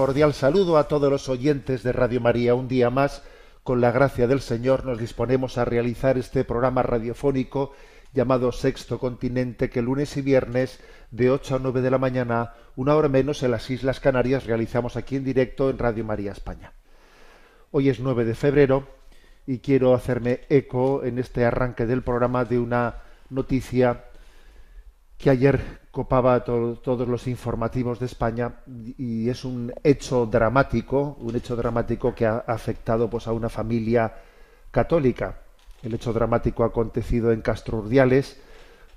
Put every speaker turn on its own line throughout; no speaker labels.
Cordial saludo a todos los oyentes de Radio María. Un día más, con la gracia del Señor, nos disponemos a realizar este programa radiofónico llamado Sexto Continente, que lunes y viernes de 8 a 9 de la mañana, una hora menos en las Islas Canarias, realizamos aquí en directo en Radio María España. Hoy es 9 de febrero y quiero hacerme eco en este arranque del programa de una noticia que ayer copaba to- todos los informativos de España y es un hecho dramático, un hecho dramático que ha afectado pues a una familia católica. El hecho dramático ha acontecido en Castro Urdiales,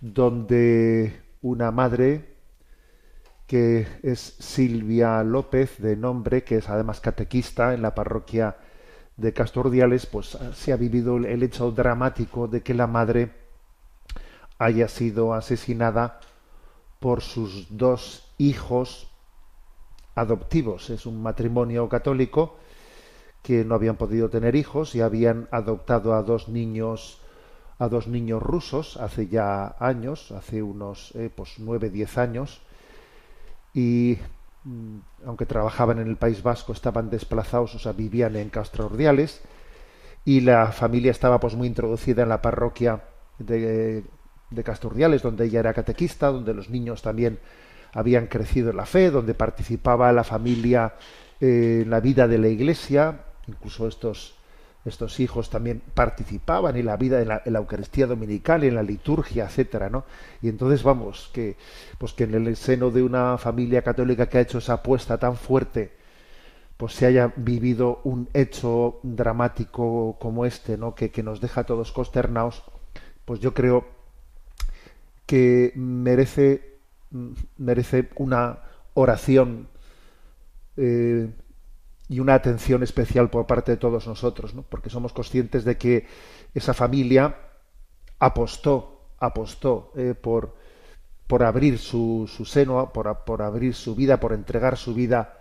donde una madre que es Silvia López de nombre, que es además catequista en la parroquia de Castro Urdiales, pues se ha vivido el hecho dramático de que la madre haya sido asesinada por sus dos hijos adoptivos. Es un matrimonio católico que no habían podido tener hijos y habían adoptado a dos niños a dos niños rusos hace ya años, hace unos eh, pues nueve, diez años, y mm, aunque trabajaban en el País Vasco, estaban desplazados, o sea, vivían en Castro Urdiales, y la familia estaba pues muy introducida en la parroquia de, de Casturdiales, donde ella era catequista, donde los niños también habían crecido en la fe, donde participaba la familia eh, en la vida de la iglesia, incluso estos, estos hijos también participaban en la vida en la, en la Eucaristía Dominical, en la liturgia, etcétera, ¿no? Y entonces vamos, que pues que en el seno de una familia católica que ha hecho esa apuesta tan fuerte, pues se haya vivido un hecho dramático como este, ¿no? Que, que nos deja a todos consternados, pues yo creo que merece, merece una oración eh, y una atención especial por parte de todos nosotros, ¿no? porque somos conscientes de que esa familia apostó, apostó eh, por, por abrir su, su seno, por, por abrir su vida, por entregar su vida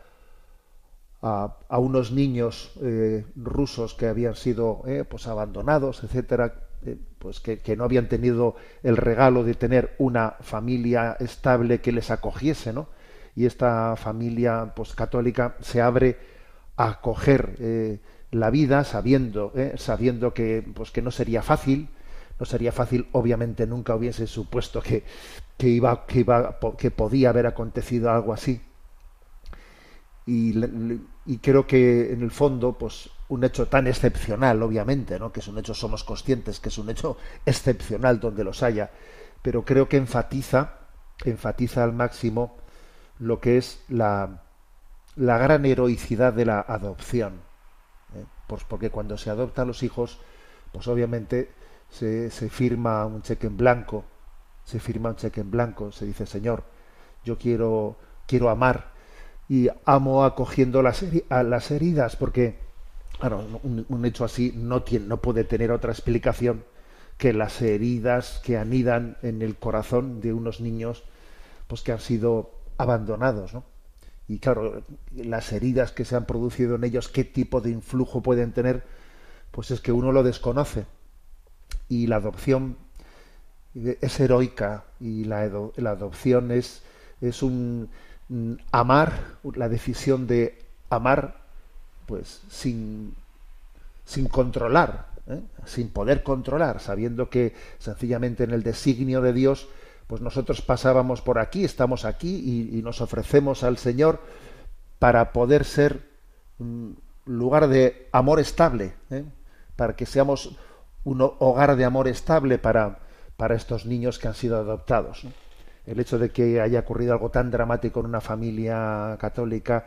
a, a unos niños eh, rusos que habían sido pues abandonados, etcétera, eh, pues que, no habían tenido el regalo de tener una familia estable que les acogiese, ¿no? Y esta familia pues católica se abre a acoger eh, la vida sabiendo, sabiendo que pues que no sería fácil, no sería fácil, obviamente nunca hubiese supuesto que, que iba, que iba, que podía haber acontecido algo así. Y, y, creo que en el fondo, pues un hecho tan excepcional, obviamente, ¿no? que es un hecho, somos conscientes que es un hecho excepcional donde los haya, pero creo que enfatiza, enfatiza al máximo lo que es la, la gran heroicidad de la adopción. ¿eh? Pues porque cuando se adoptan los hijos, pues obviamente se, se firma un cheque en blanco, se firma un cheque en blanco, se dice, Señor, yo quiero, quiero amar y amo acogiendo las, a las heridas porque claro, un, hecho así no, tiene, no puede tener otra explicación que las heridas que anidan en el corazón de unos niños pues que han sido abandonados ¿no? y claro las heridas que se han producido en ellos qué tipo de influjo pueden tener pues es que uno lo desconoce y la adopción es heroica y la, la adopción es, es un amar, la decisión de amar, pues sin, sin controlar, ¿eh? sin poder controlar, sabiendo que sencillamente en el designio de Dios, pues nosotros pasábamos por aquí, estamos aquí y, nos ofrecemos al Señor para poder ser un lugar de amor estable, ¿eh? para que seamos un hogar de amor estable para, para estos niños que han sido adoptados. el hecho de que haya ocurrido algo tan dramático en una familia católica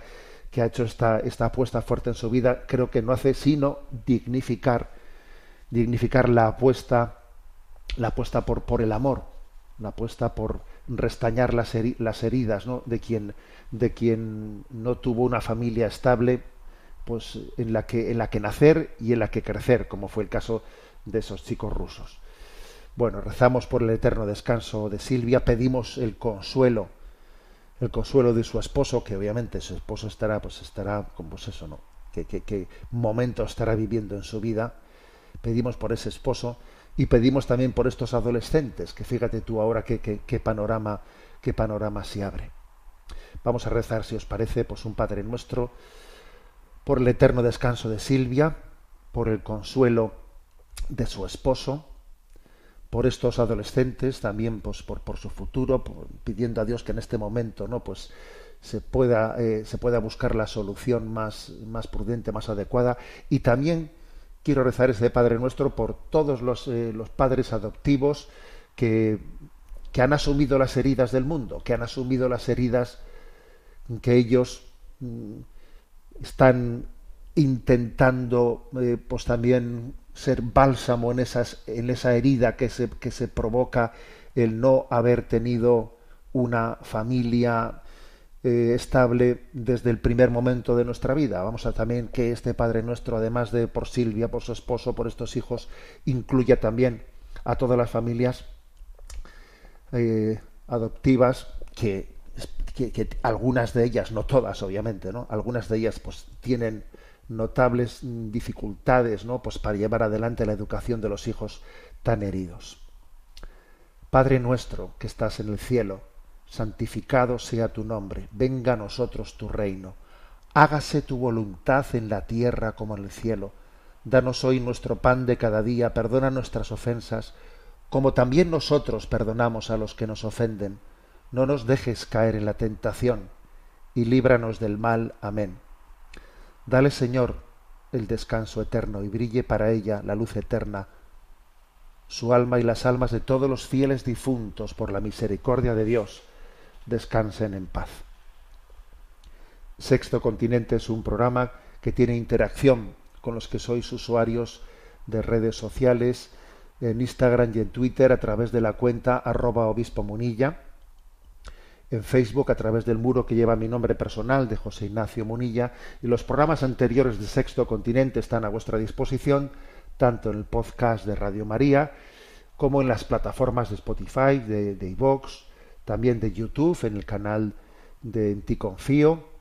que ha hecho esta, esta apuesta fuerte en su vida, creo que no hace sino dignificar, dignificar la apuesta, la apuesta por, por el amor, la apuesta por restañar las, las heridas ¿no? de, quien, de quien no tuvo una familia estable pues en la que en la que nacer y en la que crecer, como fue el caso de esos chicos rusos. Bueno, rezamos por el eterno descanso de Silvia, pedimos el consuelo, el consuelo de su esposo, que obviamente su esposo estará, pues estará, pues eso, ¿no? ¿Qué, momento estará viviendo en su vida? Pedimos por ese esposo y pedimos también por estos adolescentes, que fíjate tú ahora qué, qué panorama, qué panorama se abre. Vamos a rezar, si os parece, pues un Padre nuestro, por el eterno descanso de Silvia, por el consuelo de su esposo, por estos adolescentes, también pues, por, por su futuro, pidiendo a Dios que en este momento no pues se pueda, eh, se pueda buscar la solución más, más prudente, más adecuada. Y también quiero rezar ese Padre Nuestro por todos los, eh, los padres adoptivos que, que han asumido las heridas del mundo, que han asumido las heridas que ellos mm, están intentando eh, pues también ser bálsamo en, esas, en esa herida que se, que se provoca el no haber tenido una familia eh, estable desde el primer momento de nuestra vida. Vamos a también que este Padre nuestro, además de por Silvia, por su esposo, por estos hijos, incluya también a todas las familias eh, adoptivas que, que, que, algunas de ellas, no todas obviamente, ¿no? algunas de ellas pues tienen notables dificultades ¿no? pues para llevar adelante la educación de los hijos tan heridos. Padre nuestro que estás en el cielo, santificado sea tu nombre, venga a nosotros tu reino, hágase tu voluntad en la tierra como en el cielo. Danos hoy nuestro pan de cada día, perdona nuestras ofensas, como también nosotros perdonamos a los que nos ofenden. No nos dejes caer en la tentación, y líbranos del mal. Amén. Dale, Señor, el descanso eterno y brille para ella la luz eterna, su alma y las almas de todos los fieles difuntos por la misericordia de Dios descansen en paz. Sexto Continente es un programa que tiene interacción con los que sois usuarios de redes sociales, en Instagram y en Twitter a través de la cuenta arroba obispo munilla en Facebook a través del muro que lleva mi nombre personal de José Ignacio Munilla y los programas anteriores de Sexto Continente están a vuestra disposición tanto en el podcast de Radio María como en las plataformas de Spotify, de, de iVox, también de YouTube, en el canal de En Ti Confío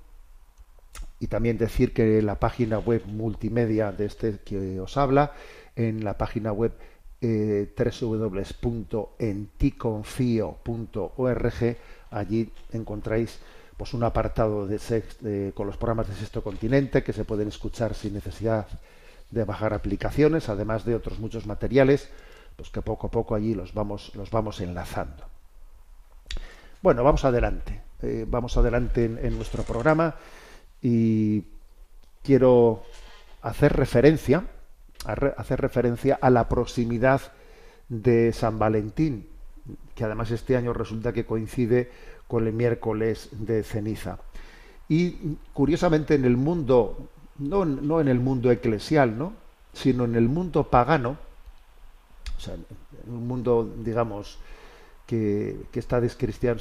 y también decir que la página web multimedia de este que os habla, en la página web eh, www.enticonfio.org Allí encontráis pues un apartado de, con los programas de Sexto Continente que se pueden escuchar sin necesidad de bajar aplicaciones, además de otros muchos materiales, pues que poco a poco allí los vamos, los vamos enlazando. Bueno, vamos adelante. Eh, vamos adelante en, nuestro programa y quiero hacer referencia, hacer referencia a la proximidad de San Valentín que además este año resulta que coincide el miércoles de ceniza. Y curiosamente en el mundo, no, no en el mundo eclesial, ¿no? sino en el mundo pagano, o sea, en un mundo, digamos, que, que está descristian,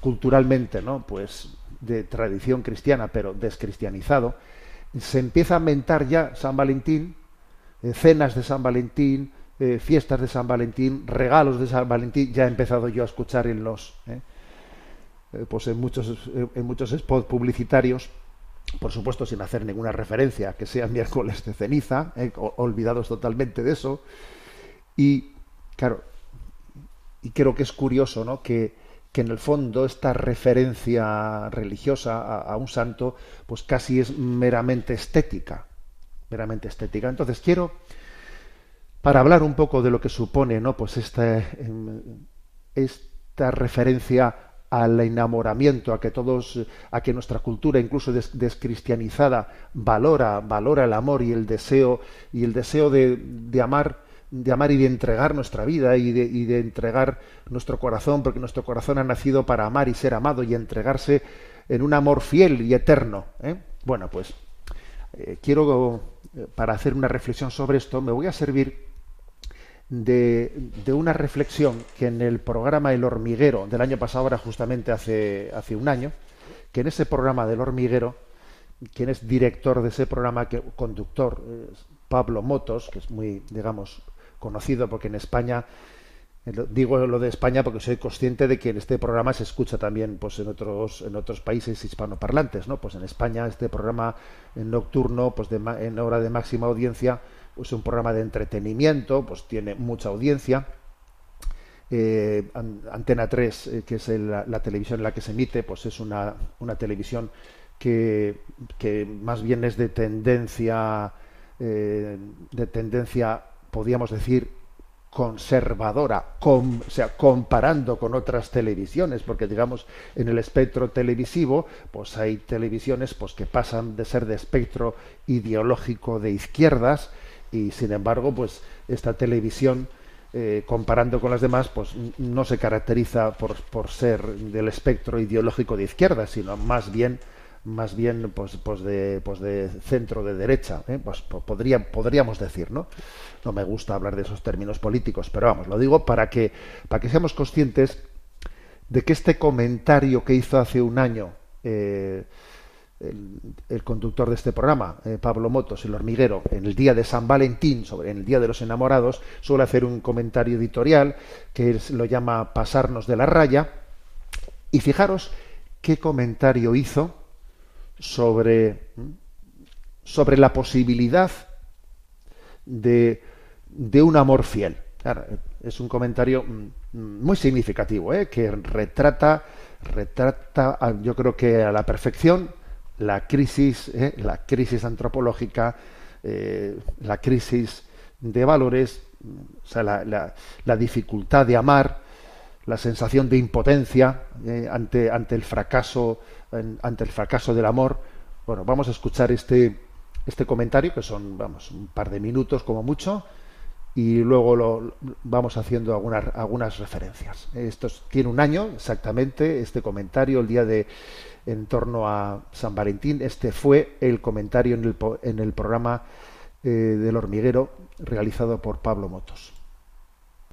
culturalmente, ¿no? Pues de tradición cristiana, pero descristianizado, se empieza a mentar ya San Valentín, eh, cenas de San Valentín, eh, fiestas de San Valentín, regalos de San Valentín, ya he empezado yo a escuchar en los, eh, eh, pues en muchos, en muchos spots publicitarios, por supuesto sin hacer ninguna referencia que sea miércoles de ceniza, olvidados totalmente de eso, y claro, y creo que es curioso, ¿no? Que, que en el fondo esta referencia religiosa a, a, un santo, pues casi es meramente estética, meramente estética. Entonces quiero para hablar un poco de lo que supone ¿no? pues esta, em, esta referencia al enamoramiento, a que todos, a que nuestra cultura, incluso descristianizada, valora, valora el amor y el deseo, y el deseo de, amar de amar y de entregar nuestra vida y de, y de entregar nuestro corazón, porque nuestro corazón ha nacido para amar y ser amado y entregarse en un amor fiel y eterno. ¿eh? Bueno, pues eh, quiero, eh, para hacer una reflexión sobre esto, me voy a servir de, una reflexión que en el programa El Hormiguero del año pasado, ahora justamente hace, hace un año, que en ese programa del Hormiguero, quien es director de ese programa, que, conductor, Pablo Motos, que es muy, digamos, conocido porque en España digo lo de España porque soy consciente de que en este programa se escucha también pues en otros en otros países hispanoparlantes no pues en España este programa en nocturno pues de, en hora de máxima audiencia pues un programa de entretenimiento pues tiene mucha audiencia. Eh, Antena 3 eh, que es la, televisión en la que se emite pues es una, una televisión que, que más bien es de tendencia eh, de tendencia podríamos decir, conservadora, com, o sea, comparando con otras televisiones, porque digamos en el espectro televisivo, pues hay televisiones pues que pasan de ser de espectro ideológico de izquierdas y sin embargo, pues esta televisión eh, comparando con las demás, pues no se caracteriza por, por ser del espectro ideológico de izquierdas, sino más bien más bien pues, pues, de, pues de centro de derecha, ¿eh? pues podría, podríamos decir, ¿no? No me gusta hablar de esos términos políticos, pero vamos, lo digo para que, para que seamos conscientes de que este comentario que hizo hace un año eh, el, conductor de este programa, eh, Pablo Motos, el hormiguero, en el día de San Valentín, sobre en el día de los enamorados, suele hacer un comentario editorial que lo llama pasarnos de la raya. Y fijaros qué comentario hizo sobre, sobre la posibilidad de, de un amor fiel. Es un comentario muy significativo, ¿eh? que retrata, retrata, yo creo que a la perfección la crisis, ¿eh? la crisis antropológica, eh, la crisis de valores, o sea, la, la, dificultad de amar, la sensación de impotencia eh, ante, ante el fracaso ante el fracaso del amor. Bueno, vamos a escuchar este, este comentario, que son, vamos, un par de minutos como mucho, y luego lo, vamos haciendo algunas, algunas referencias. Esto es, tiene un año exactamente, este comentario, el día de en torno a San Valentín. Este fue el comentario en el, programa eh, del hormiguero realizado por Pablo Motos.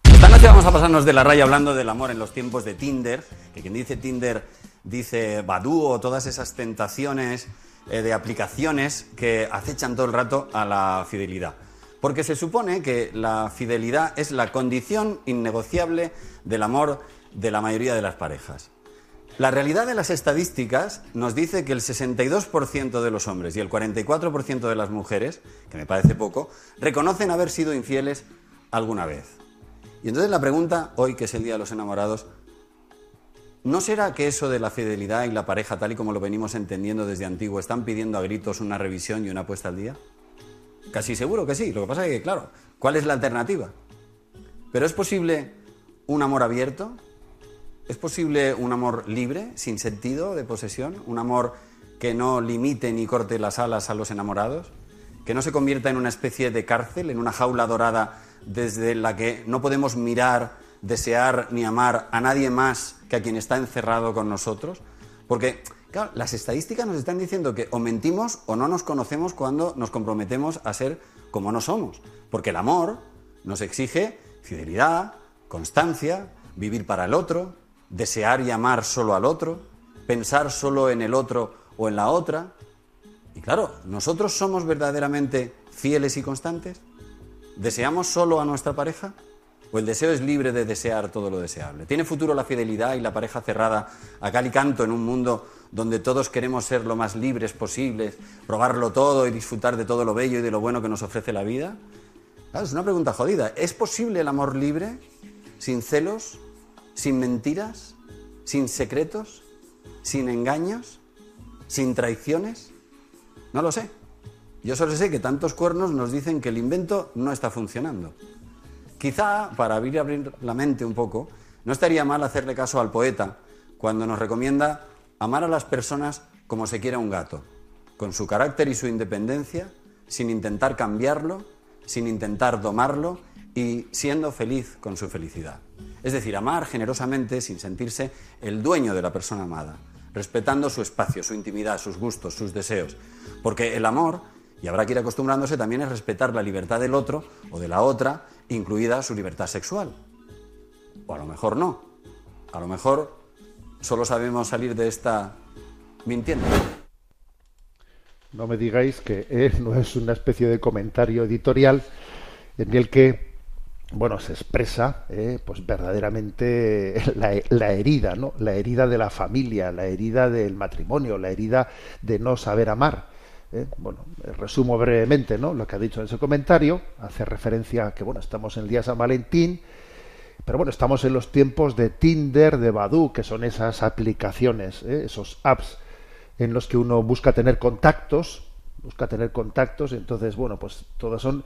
Esta noche vamos a pasarnos de la raya hablando del amor en los tiempos de Tinder, que quien dice Tinder dice Badu o todas esas tentaciones eh, de aplicaciones que acechan todo el rato a la fidelidad. Porque se supone que la fidelidad es la condición innegociable del amor de la mayoría de las parejas. La realidad de las estadísticas nos dice que el 62% de los hombres y el 44% de las mujeres, que me parece poco, reconocen haber sido infieles alguna vez. Y entonces la pregunta, hoy que es el Día de los Enamorados, ¿No será que eso de la fidelidad y la pareja, tal y como lo venimos entendiendo desde antiguo, están pidiendo a gritos una revisión y una puesta al día? Casi seguro que sí. Lo que pasa es que, claro, ¿cuál es la alternativa? ¿Pero es posible un amor abierto? ¿Es posible un amor libre, sin sentido de posesión? ¿Un amor que no limite ni corte las alas a los enamorados? ¿Que no se convierta en una especie de cárcel, en una jaula dorada desde la que no podemos mirar desear ni amar a nadie más que a quien está encerrado con nosotros? Porque, claro, las estadísticas nos están diciendo que o mentimos o no nos conocemos cuando nos comprometemos a ser como no somos. Porque el amor nos exige fidelidad, constancia, vivir para el otro, desear y amar solo al otro, pensar solo en el otro o en la otra. Y claro, ¿nosotros somos verdaderamente fieles y constantes? ¿Deseamos solo a nuestra pareja? ¿O el deseo es libre de desear todo lo deseable? ¿Tiene futuro la fidelidad y la pareja cerrada a cal y canto en un mundo donde todos queremos ser lo más libres posibles, probarlo todo y disfrutar de todo lo bello y de lo bueno que nos ofrece la vida? Claro, es una pregunta jodida. ¿Es posible el amor libre, sin celos, sin mentiras, sin secretos, sin engaños, sin traiciones? No lo sé. Yo solo sé que tantos cuernos nos dicen que el invento no está funcionando. Quizá, para abrir, abrir la mente un poco, no estaría mal hacerle caso al poeta cuando nos recomienda amar a las personas como se quiere un gato, con su carácter y su independencia, sin intentar cambiarlo, sin intentar domarlo y siendo feliz con su felicidad. Es decir, amar generosamente sin sentirse el dueño de la persona amada, respetando su espacio, su intimidad, sus gustos, sus deseos. Porque el amor, y habrá que ir acostumbrándose, también es respetar la libertad del otro o de la otra, incluida su libertad sexual. O a lo mejor no. A lo mejor solo sabemos salir de esta mintiendo.
No me digáis que eh, no es una especie de comentario editorial en el que bueno se expresa eh, pues verdaderamente la, herida no la herida de la familia la herida del matrimonio la herida de no saber amar eh. bueno resumo brevemente no lo que ha dicho en ese comentario hace referencia a que bueno estamos en el día San Valentín pero bueno estamos en los tiempos de Tinder de Badoo que son esas aplicaciones eh, esos apps en los que uno busca tener contactos busca tener contactos entonces bueno pues todos son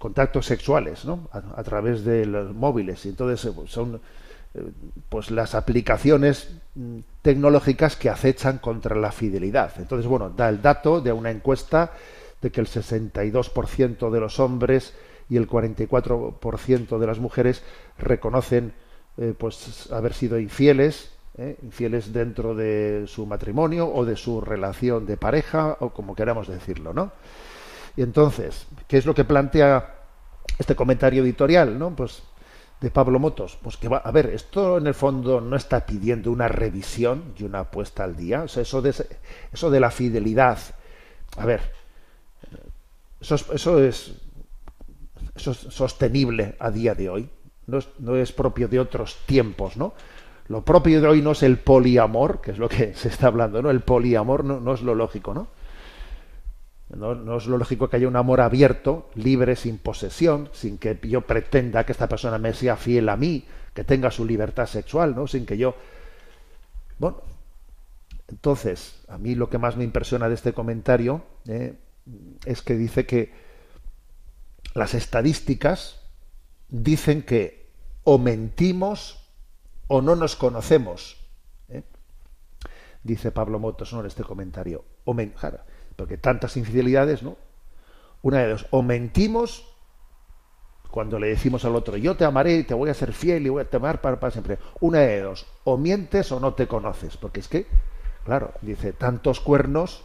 contactos sexuales ¿no? a, a, través de los móviles. Y entonces son pues las aplicaciones tecnológicas que acechan contra la fidelidad. Entonces bueno da el dato de una encuesta de que el 62% de los hombres y el 44% de las mujeres reconocen eh, pues haber sido infieles eh, infieles dentro de su matrimonio o de su relación de pareja o como queramos decirlo no y entonces, ¿qué es lo que plantea este comentario editorial, no? Pues de Pablo Motos, pues que va, a ver, esto en el fondo no está pidiendo una revisión y una puesta al día, o sea, eso de eso de la fidelidad, a ver, eso es, eso es, eso es sostenible a día de hoy, no es, no es propio de otros tiempos, ¿no? Lo propio de hoy no es el poliamor, que es lo que se está hablando, ¿no? El poliamor no, no es lo lógico, ¿no? No, es lo lógico que haya un amor abierto, libre, sin posesión, sin que yo pretenda que esta persona me sea fiel a mí, que tenga su libertad sexual, ¿no? Sin que yo. Bueno, entonces, a mí lo que más me impresiona de este comentario eh, es que dice que las estadísticas dicen que o mentimos o no nos conocemos. ¿eh? Dice Pablo Motos en este comentario. O men porque tantas infidelidades, ¿no? Una de dos, o mentimos cuando le decimos al otro, yo te amaré y te voy a ser fiel y voy a te amar para, siempre. Una de dos, o mientes o no te conoces, porque es que, claro, dice, tantos cuernos,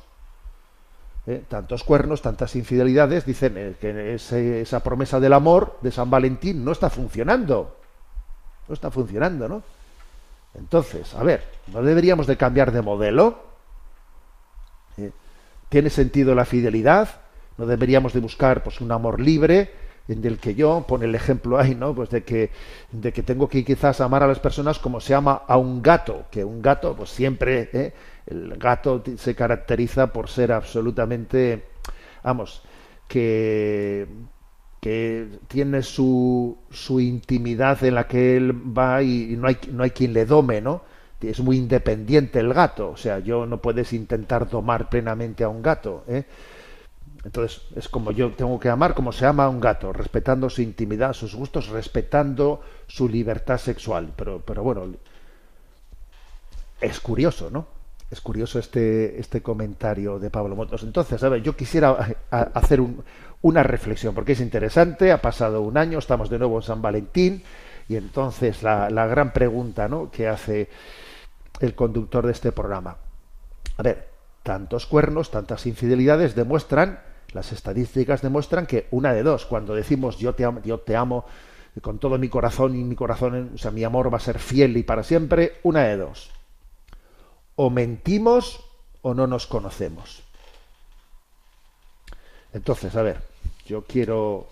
¿eh? tantos cuernos, tantas infidelidades, dicen eh, que esa promesa del amor de San Valentín no está funcionando, no está funcionando, ¿no? Entonces, a ver, ¿no deberíamos de cambiar de modelo? ¿Tiene sentido la fidelidad? ¿No deberíamos de buscar pues un amor libre en el que yo pone el ejemplo ahí, ¿no? Pues de que de que tengo que quizás amar a las personas como se ama a un gato, que un gato pues siempre ¿eh? el gato se caracteriza por ser absolutamente vamos, que que tiene su, su intimidad en la que él va y, y no hay no hay quien le dome, ¿no? Es muy independiente el gato, o sea, yo no puedes intentar domar plenamente a un gato. ¿eh? Entonces, es como yo tengo que amar como se ama a un gato, respetando su intimidad, sus gustos, respetando su libertad sexual. Pero, pero bueno, es curioso, ¿no? Es curioso este, este comentario de Pablo Motos. Entonces, a ver, yo quisiera hacer un, una reflexión, porque es interesante, ha pasado un año, estamos de nuevo en San Valentín, y entonces la, la gran pregunta ¿no? que hace el conductor de este programa. A ver, tantos cuernos, tantas infidelidades demuestran, las estadísticas demuestran que una de dos, cuando decimos yo te amo, yo te amo con todo mi corazón y mi corazón, o sea, mi amor va a ser fiel y para siempre, una de dos. O mentimos o no nos conocemos. Entonces, a ver, yo quiero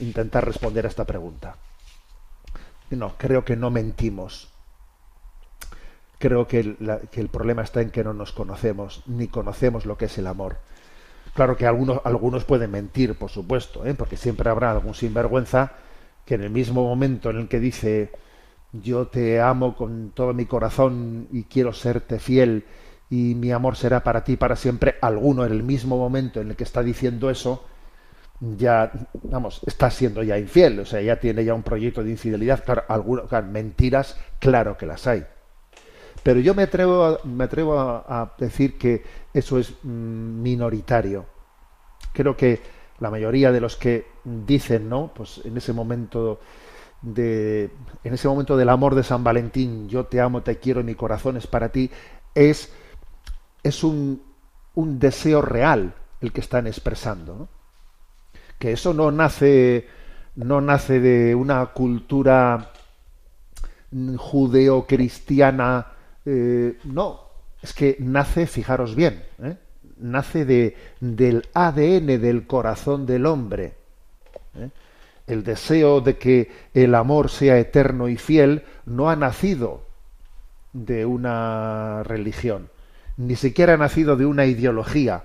intentar responder a esta pregunta. No, creo que no mentimos creo que el, problema está en que no nos conocemos, ni conocemos lo que es el amor. Claro que algunos, algunos pueden mentir, por supuesto, ¿eh? porque siempre habrá algún sinvergüenza que en el mismo momento en el que dice yo te amo con todo mi corazón y quiero serte fiel y mi amor será para ti para siempre, alguno en el mismo momento en el que está diciendo eso, ya, vamos, está siendo ya infiel, o sea, ya tiene ya un proyecto de infidelidad, claro, algunas claro, mentiras, claro que las hay. Pero yo me atrevo, a, me atrevo a, decir que eso es mmm, minoritario. Creo que la mayoría de los que dicen, ¿no? Pues en ese momento de en ese momento del amor de San Valentín, yo te amo, te quiero, mi corazón es para ti, es es un, un deseo real el que están expresando. Que eso no nace no nace de una cultura judeo-cristiana, eh, no, es que nace, fijaros bien, ¿eh? nace de, del ADN del corazón del hombre. ¿eh? El deseo de que el amor sea eterno y fiel no ha nacido de una religión, ni siquiera ha nacido de una ideología.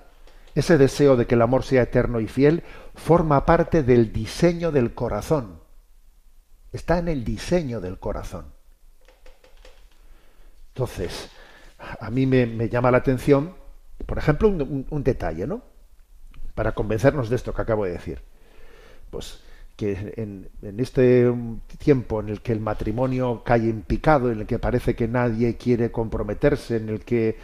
Ese deseo de que el amor sea eterno y fiel forma parte del diseño del corazón. Está en el diseño del corazón. Entonces, a mí me, llama la atención por ejemplo, un, detalle, ¿no? Para convencernos de esto que acabo de decir. Pues que en, este tiempo en el que el matrimonio cae en picado, en el que parece que nadie quiere comprometerse, en el que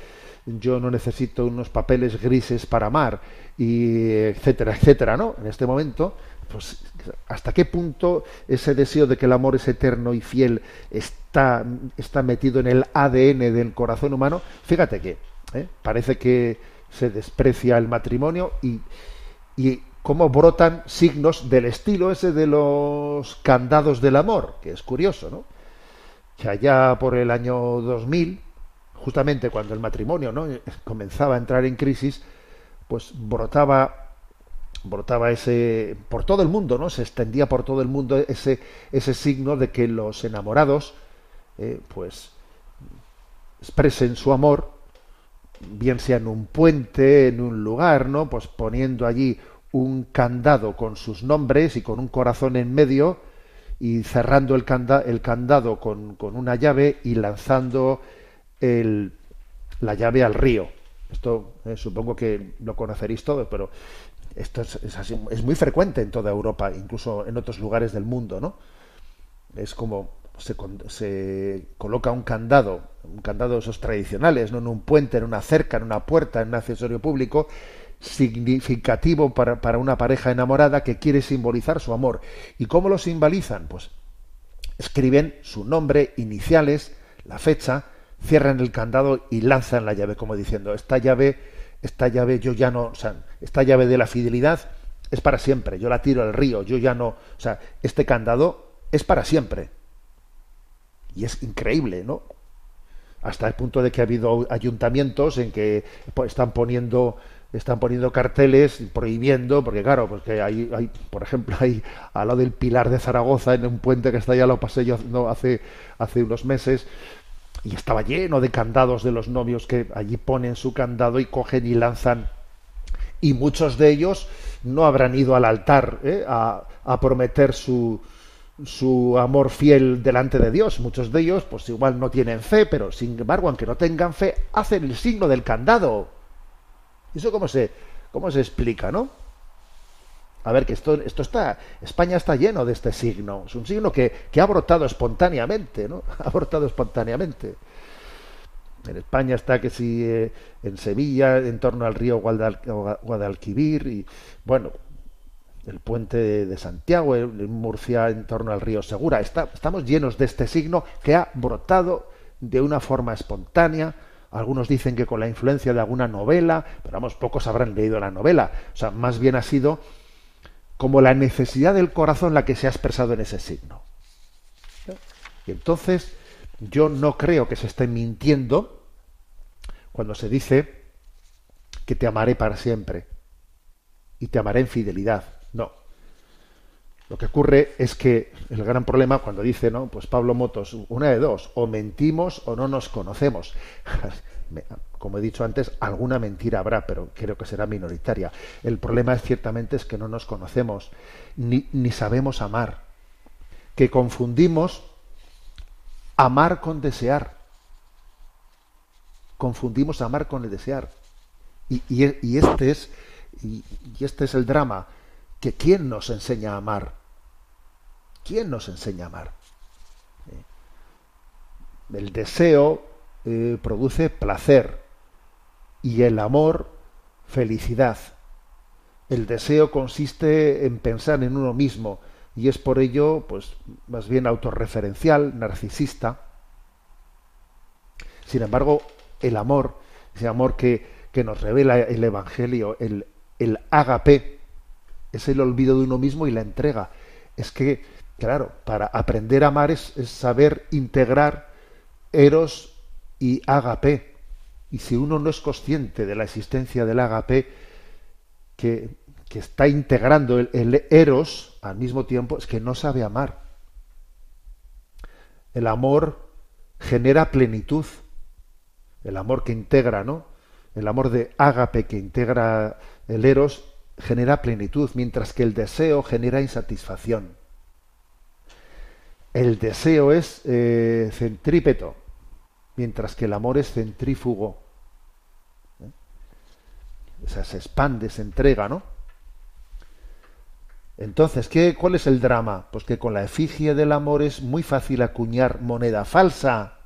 yo no necesito unos papeles grises para amar, y etcétera, etcétera, ¿no? En este momento, pues hasta qué punto ese deseo de que el amor es eterno y fiel está, está metido en el ADN del corazón humano. Fíjate que ¿eh? Parece que se desprecia el matrimonio y, y cómo brotan signos del estilo ese de los candados del amor, que es curioso, ¿no? Que allá por el año 2000, justamente cuando el matrimonio ¿no? comenzaba a entrar en crisis, pues brotaba brotaba ese por todo el mundo, ¿no? Se extendía por todo el mundo ese ese signo de que los enamorados, eh, pues expresen su amor bien sea en un puente, en un lugar, ¿no? Pues poniendo allí un candado con sus nombres y con un corazón en medio y cerrando el, canda el candado con, con, una llave y lanzando el, la llave al río. Esto eh, supongo que lo conoceréis todos, pero esto es, así, es muy frecuente en toda Europa, incluso en otros lugares del mundo, ¿no? Es como se, se, coloca un candado, un candado de esos tradicionales, no en un puente, en una cerca, en una puerta, en un accesorio público, significativo para, para una pareja enamorada que quiere simbolizar su amor. ¿Y cómo lo simbolizan? Pues escriben su nombre, iniciales, la fecha, cierran el candado y lanzan la llave, como diciendo, esta llave, esta llave yo ya no, o sea, esta llave de la fidelidad es para siempre, yo la tiro al río, yo ya no, o sea, este candado es para siempre. Y es increíble, ¿no? Hasta el punto de que ha habido ayuntamientos en que están poniendo están poniendo carteles prohibiendo, porque claro, pues que hay, hay, por ejemplo, hay al lado del Pilar de Zaragoza, en un puente que está ya lo pasé yo hace, hace unos meses, y estaba lleno de candados de los novios que allí ponen su candado y cogen y lanzan. Y muchos de ellos no habrán ido al altar ¿eh? a, a prometer su, su amor fiel delante de Dios. Muchos de ellos, pues igual no tienen fe, pero sin embargo, aunque no tengan fe, hacen el signo del candado. ¿Y eso cómo se, cómo se explica, no? A ver, que esto, esto está, España está lleno de este signo. Es un signo que, que ha brotado espontáneamente, ¿no? Ha brotado espontáneamente. En España está que si eh, en Sevilla, en torno al río Guadal, Guadalquivir, y bueno, el puente de Santiago, en Murcia, en torno al río Segura. Está, estamos llenos de este signo que ha brotado de una forma espontánea. Algunos dicen que con la influencia de alguna novela, pero vamos, pocos habrán leído la novela. O sea, más bien ha sido como la necesidad del corazón la que se ha expresado en ese signo. Y entonces, yo no creo que se esté mintiendo cuando se dice que te amaré para siempre y te amaré en fidelidad. No. Lo que ocurre es que el gran problema cuando dice, ¿no? Pues Pablo Motos, una de dos, o mentimos o no nos conocemos. Como he dicho antes, alguna mentira habrá, pero creo que será minoritaria. El problema es ciertamente es que no nos conocemos, ni, ni sabemos amar, que confundimos amar con desear. Confundimos amar con el desear. Y, y, este es y este es el drama que quién nos enseña a amar. ¿Quién nos enseña a amar? ¿Eh? El deseo eh, produce placer y el amor felicidad. El deseo consiste en pensar en uno mismo y es por ello, pues, más bien autorreferencial, narcisista. Sin embargo, el amor, ese amor que, que nos revela el Evangelio, el, el ágape, es el olvido de uno mismo y la entrega. Es que, claro, para aprender a amar es, es saber integrar eros y ágape. Y si uno no es consciente de la existencia del ágape, que, que está integrando el, eros al mismo tiempo, es que no sabe amar. El amor genera plenitud. El amor que integra, ¿no? El amor de ágape que integra el eros genera plenitud, mientras que el deseo genera insatisfacción. El deseo es eh, centrípeto, mientras que el amor es centrífugo. ¿Eh? Se expande, se entrega, ¿no? Entonces, ¿qué, ¿cuál es el drama? Pues que con la efigie del amor es muy fácil acuñar moneda falsa.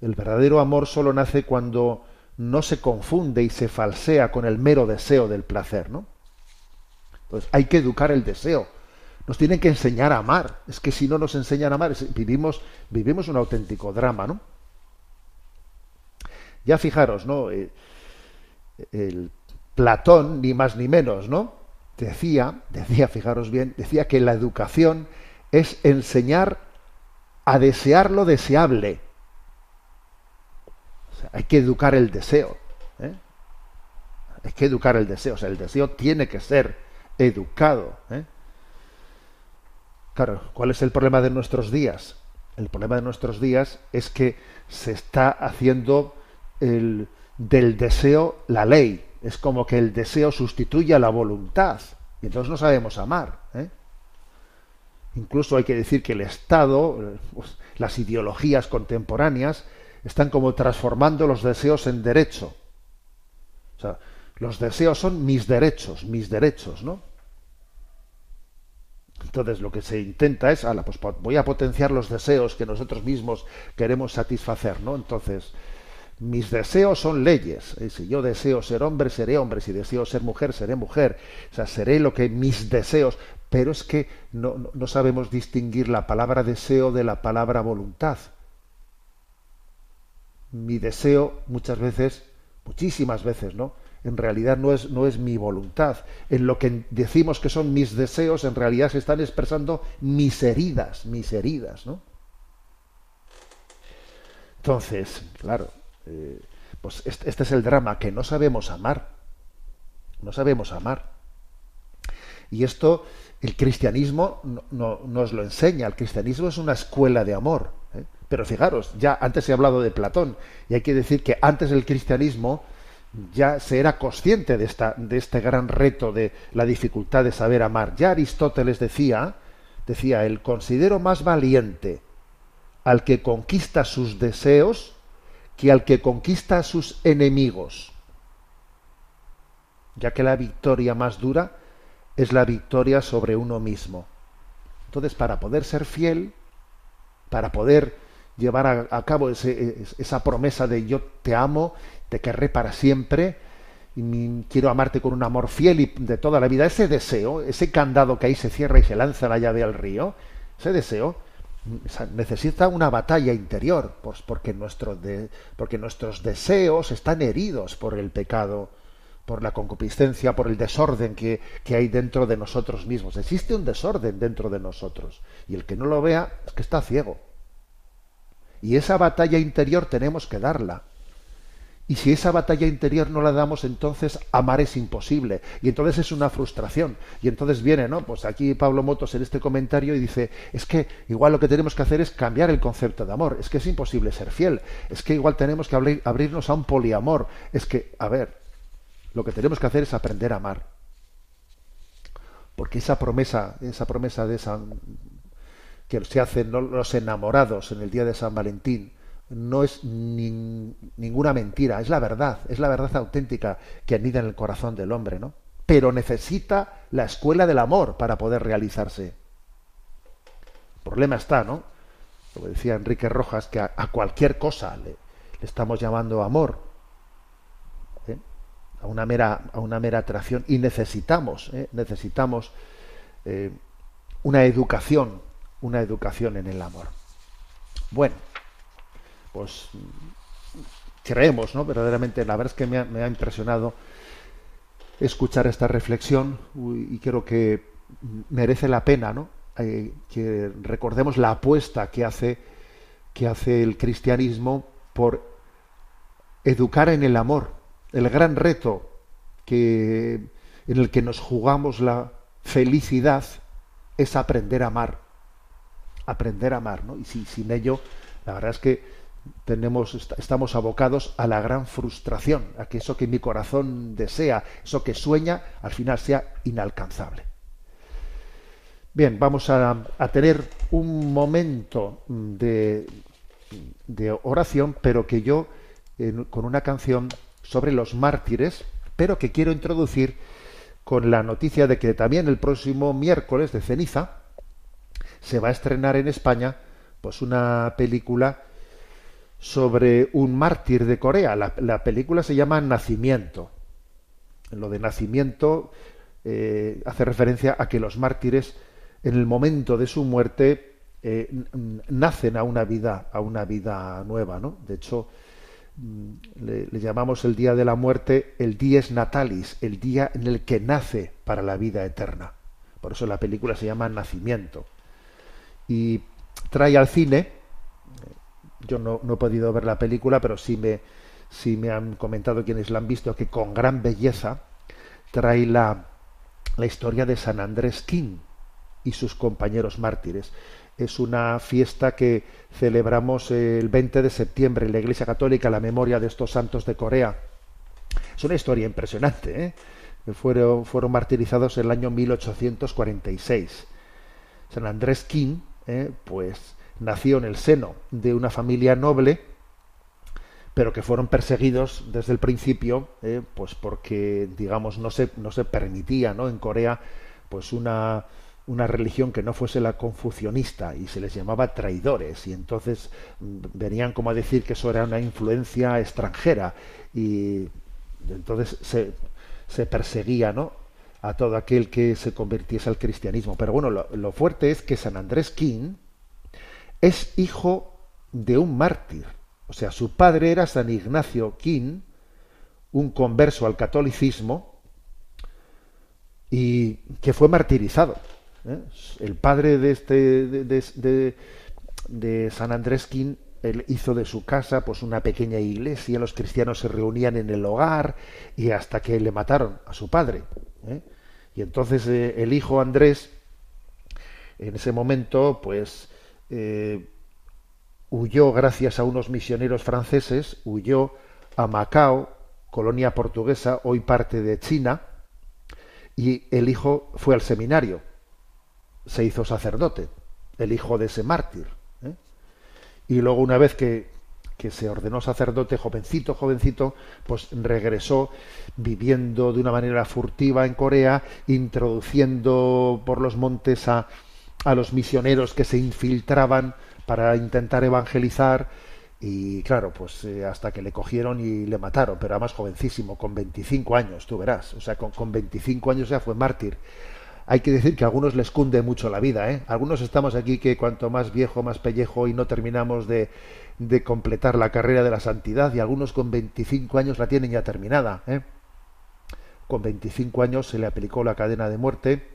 El verdadero amor solo nace cuando no se confunde y se falsea con el mero deseo del placer, ¿no? Pues hay que educar el deseo. Nos tienen que enseñar a amar. Es que si no nos enseñan a amar, vivimos, vivimos un auténtico drama, ¿no? Ya fijaros, ¿no? Eh, el Platón, ni más ni menos, ¿no? Decía, decía, fijaros bien, decía que la educación es enseñar a desear lo deseable. O sea, hay que educar el deseo. ¿eh? Hay que educar el deseo. O sea, el deseo tiene que ser educado. ¿eh? Claro, ¿cuál es el problema de nuestros días? El problema de nuestros días es que se está haciendo el, del deseo la ley. Es como que el deseo sustituye a la voluntad. Y entonces no sabemos amar. ¿eh? Incluso hay que decir que el Estado, pues, las ideologías contemporáneas, están como transformando los deseos en derecho. O sea, los deseos son mis derechos, mis derechos, ¿no? Entonces lo que se intenta es, ala, pues voy a potenciar los deseos que nosotros mismos queremos satisfacer, ¿no? Entonces, mis deseos son leyes. Si yo deseo ser hombre, seré hombre. Si deseo ser mujer, seré mujer. O sea, seré lo que mis deseos. Pero es que no, no sabemos distinguir la palabra deseo de la palabra voluntad. Mi deseo muchas veces, muchísimas veces, ¿no? En realidad no es, no es mi voluntad. En lo que decimos que son mis deseos, en realidad se están expresando mis heridas, mis heridas, ¿no? Entonces, claro, eh, pues este, es el drama, que no sabemos amar. No sabemos amar. Y esto el cristianismo no, nos lo enseña. El cristianismo es una escuela de amor. ¿eh? Pero fijaros, ya antes he hablado de Platón, y hay que decir que antes del cristianismo ya se era consciente de, esta, de este gran reto de la dificultad de saber amar. Ya Aristóteles decía, decía, el considero más valiente al que conquista sus deseos que al que conquista a sus enemigos, ya que la victoria más dura es la victoria sobre uno mismo. Entonces, para poder ser fiel, para poder llevar a, cabo ese, esa promesa de yo te amo, te querré para siempre, y quiero amarte con un amor fiel y de toda la vida, ese deseo, ese candado que ahí se cierra y se lanza la llave al río, ese deseo, necesita una batalla interior, pues porque, nuestro de, porque nuestros deseos están heridos por el pecado, por la concupiscencia, por el desorden que, que, hay dentro de nosotros mismos. Existe un desorden dentro de nosotros y el que no lo vea es que está ciego. Y esa batalla interior tenemos que darla. Y si esa batalla interior no la damos, entonces amar es imposible. Y entonces es una frustración. Y entonces viene, ¿no? Pues aquí Pablo Motos en este comentario y dice, es que igual lo que tenemos que hacer es cambiar el concepto de amor. Es que es imposible ser fiel. Es que igual tenemos que abrir, abrirnos a un poliamor. Es que, a ver, lo que tenemos que hacer es aprender a amar. Porque esa promesa, esa promesa de San, que se hacen los enamorados en el día de San Valentín, no es ni, ninguna mentira, es la verdad, es la verdad auténtica que anida en el corazón del hombre, ¿no? Pero necesita la escuela del amor para poder realizarse. El problema está, ¿no? Como decía Enrique Rojas, que a, cualquier cosa le, le, estamos llamando amor. ¿eh? a una mera, a una mera atracción y necesitamos, ¿eh? necesitamos eh, una educación, una educación en el amor. Bueno, pues creemos, ¿no? Verdaderamente, la verdad es que me ha, impresionado escuchar esta reflexión y creo que merece la pena, ¿no? Eh, que recordemos la apuesta que hace, que hace el cristianismo por educar en el amor, el gran reto que, en el que nos jugamos la felicidad es aprender a amar, aprender a amar, ¿no? Y si, sin ello, la verdad es que tenemos, estamos abocados a la gran frustración, a que eso que mi corazón desea, eso que sueña, al final sea inalcanzable. Bien, vamos a, tener un momento de, de, oración, pero que yo, con una canción sobre los mártires, pero que quiero introducir con la noticia de que también el próximo miércoles de ceniza se va a estrenar en España pues una película sobre un mártir de Corea. La, película se llama Nacimiento. Lo de nacimiento eh, hace referencia a que los mártires, en el momento de su muerte, eh, nacen a una vida, a una vida nueva, ¿no? De hecho, mm, le, le, llamamos el día de la muerte el dies natalis, el día en el que nace para la vida eterna. Por eso la película se llama Nacimiento. Y trae al cine yo no, he podido ver la película, pero sí me, sí me han comentado quienes la han visto que con gran belleza trae la, la historia de San Andrés King y sus compañeros mártires. Es una fiesta que celebramos el 20 de septiembre en la Iglesia Católica, la memoria de estos santos de Corea. Es una historia impresionante. ¿eh? Fueron, fueron martirizados en el año 1846. San Andrés King, ¿eh? pues nació en el seno de una familia noble, pero que fueron perseguidos desde el principio, eh, pues porque, digamos, no se, no se permitía ¿no? en Corea pues una, una religión que no fuese la confucionista y se les llamaba traidores y entonces mm, venían como a decir que eso era una influencia extranjera y entonces se, se perseguía ¿no? a todo aquel que se convirtiese al cristianismo. Pero bueno, lo, lo fuerte es que San Andrés King, es hijo de un mártir. O sea, su padre era San Ignacio Quín, un converso al catolicismo, y que fue martirizado. ¿eh? El padre de este de, San Andrés Quín hizo de su casa pues una pequeña iglesia, los cristianos se reunían en el hogar y hasta que le mataron a su padre. ¿eh? Y entonces eh, el hijo Andrés, en ese momento, pues eh, huyó gracias a unos misioneros franceses, huyó a Macao, colonia portuguesa, hoy parte de China, y el hijo fue al seminario, se hizo sacerdote, el hijo de ese mártir. ¿eh? Y luego una vez que, que se ordenó sacerdote, jovencito, jovencito, pues regresó viviendo de una manera furtiva en Corea, introduciendo por los montes a, a los misioneros que se infiltraban para intentar evangelizar y claro, pues eh, hasta que le cogieron y le mataron, pero además jovencísimo, con 25 años, tú verás, o sea, con, con 25 años ya fue mártir. Hay que decir que a algunos les cunde mucho la vida, ¿eh? Algunos estamos aquí que cuanto más viejo, más pellejo y no terminamos de, de completar la carrera de la santidad y algunos con 25 años la tienen ya terminada, ¿eh? Con 25 años se le aplicó la cadena de muerte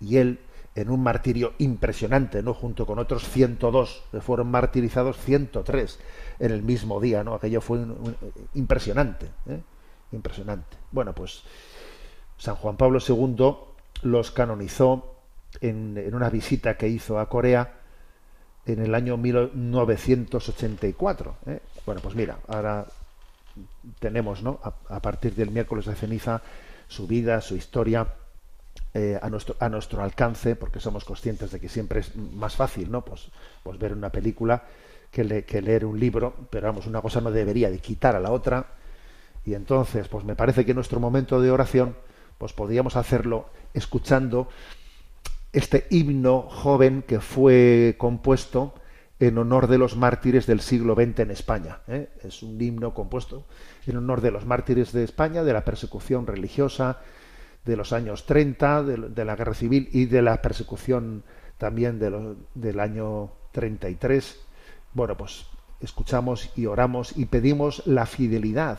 y él en un martirio impresionante, ¿no? Junto con otros 102, fueron martirizados 103 en el mismo día, ¿no? Aquello fue impresionante, ¿eh? impresionante. Bueno, pues San Juan Pablo II los canonizó en, una visita que hizo a Corea en el año 1984. ¿eh? Bueno, pues mira, ahora tenemos, ¿no? A partir del miércoles de ceniza, su vida, su historia eh, a, nuestro, a nuestro alcance, porque somos conscientes de que siempre es más fácil, ¿no? Pues, pues ver una película que, que leer un libro, pero vamos, una cosa no debería de quitar a la otra. Y entonces, pues me parece que nuestro momento de oración, pues podríamos hacerlo escuchando este himno joven que fue compuesto
en honor de los mártires del siglo XX en España. ¿eh? Es un himno compuesto en honor de los mártires de España, de la persecución religiosa de los años 30, de, la guerra civil y de la persecución también de lo- del año 33. Bueno, pues escuchamos y oramos y pedimos la fidelidad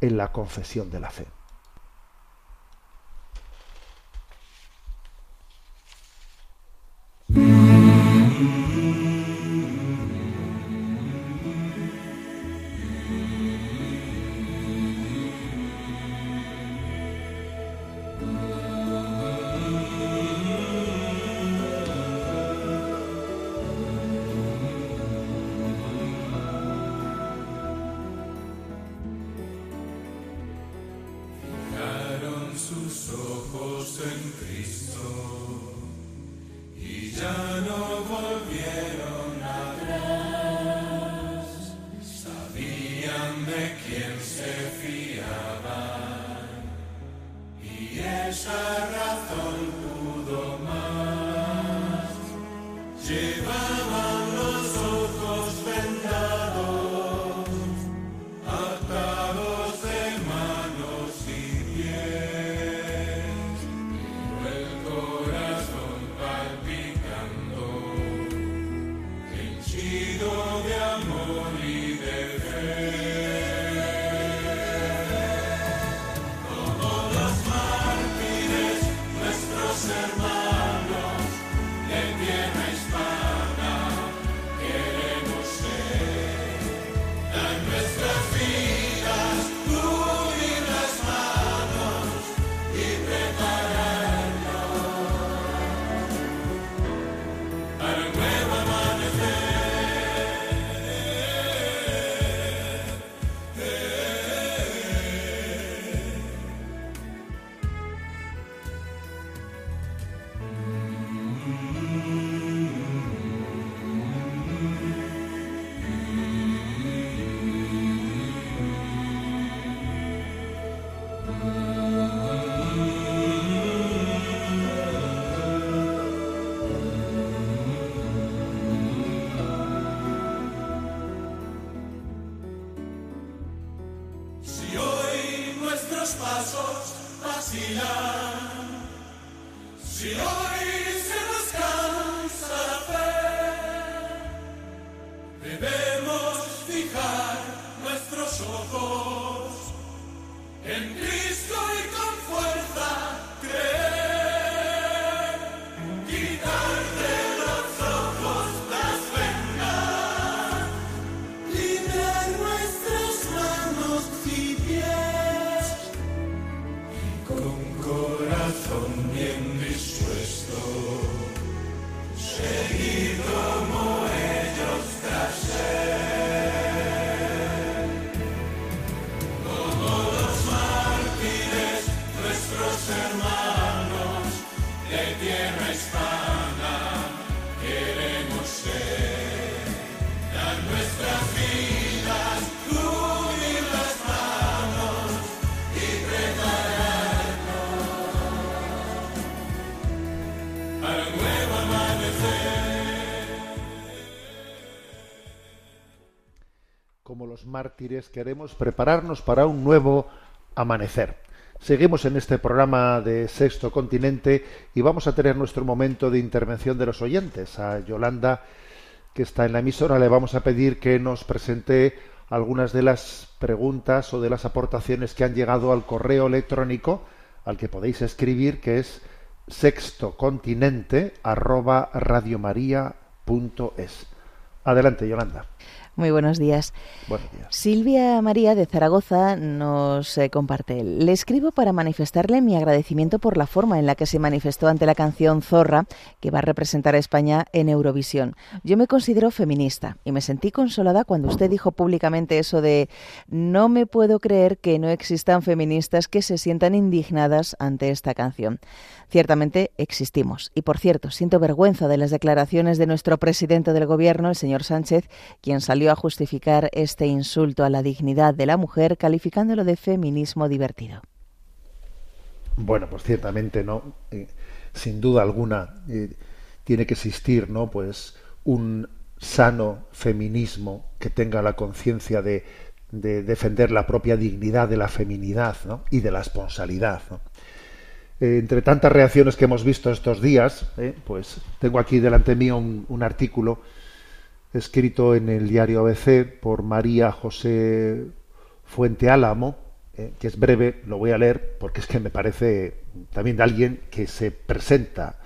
en la confesión de la fe.
Mártires queremos prepararnos para un nuevo amanecer.
Seguimos en este programa de Sexto Continente y vamos a tener nuestro momento de intervención de los oyentes. A Yolanda, que está en la emisora, le vamos a pedir que nos presente algunas de las preguntas o de las aportaciones que han llegado al correo electrónico al que podéis escribir, que es sextocontinente arroba radiomaria.es. Adelante, Yolanda.
Muy buenos días.
Buenos días.
Silvia María de Zaragoza nos eh, comparte. Le escribo para manifestarle mi agradecimiento por la forma en la que se manifestó ante la canción Zorra, que va a representar a España en Eurovisión. Yo me considero feminista y me sentí consolada cuando usted dijo públicamente eso de no me puedo creer que no existan feministas que se sientan indignadas ante esta canción. Ciertamente existimos. Y por cierto, siento vergüenza de las declaraciones de nuestro presidente del gobierno, el señor Sánchez, quien salió a justificar este insulto a la dignidad de la mujer calificándolo de feminismo divertido.
Bueno, pues ciertamente no, eh, sin duda alguna, eh, tiene que existir, ¿no? Pues un
sano feminismo que tenga la conciencia de, de defender la propia dignidad de la feminidad ¿no? y de la esponsalidad. Eh, entre tantas reacciones que hemos visto estos días, pues tengo aquí delante mío un, artículo escrito en el diario ABC por María José Fuente Álamo, eh, que es breve, lo voy a leer porque es que me parece también de alguien que se presenta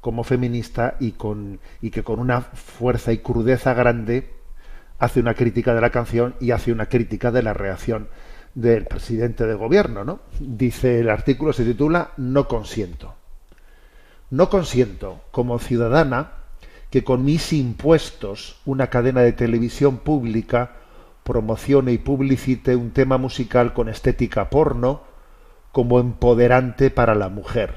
como feminista y, con, y que con una fuerza y crudeza grande hace una crítica de la canción y hace una crítica de la reacción del presidente de gobierno, ¿no? Dice el artículo se titula No consiento. No consiento como ciudadana que con mis impuestos una cadena de televisión pública promocione y publicite un tema musical con estética porno como empoderante para la mujer.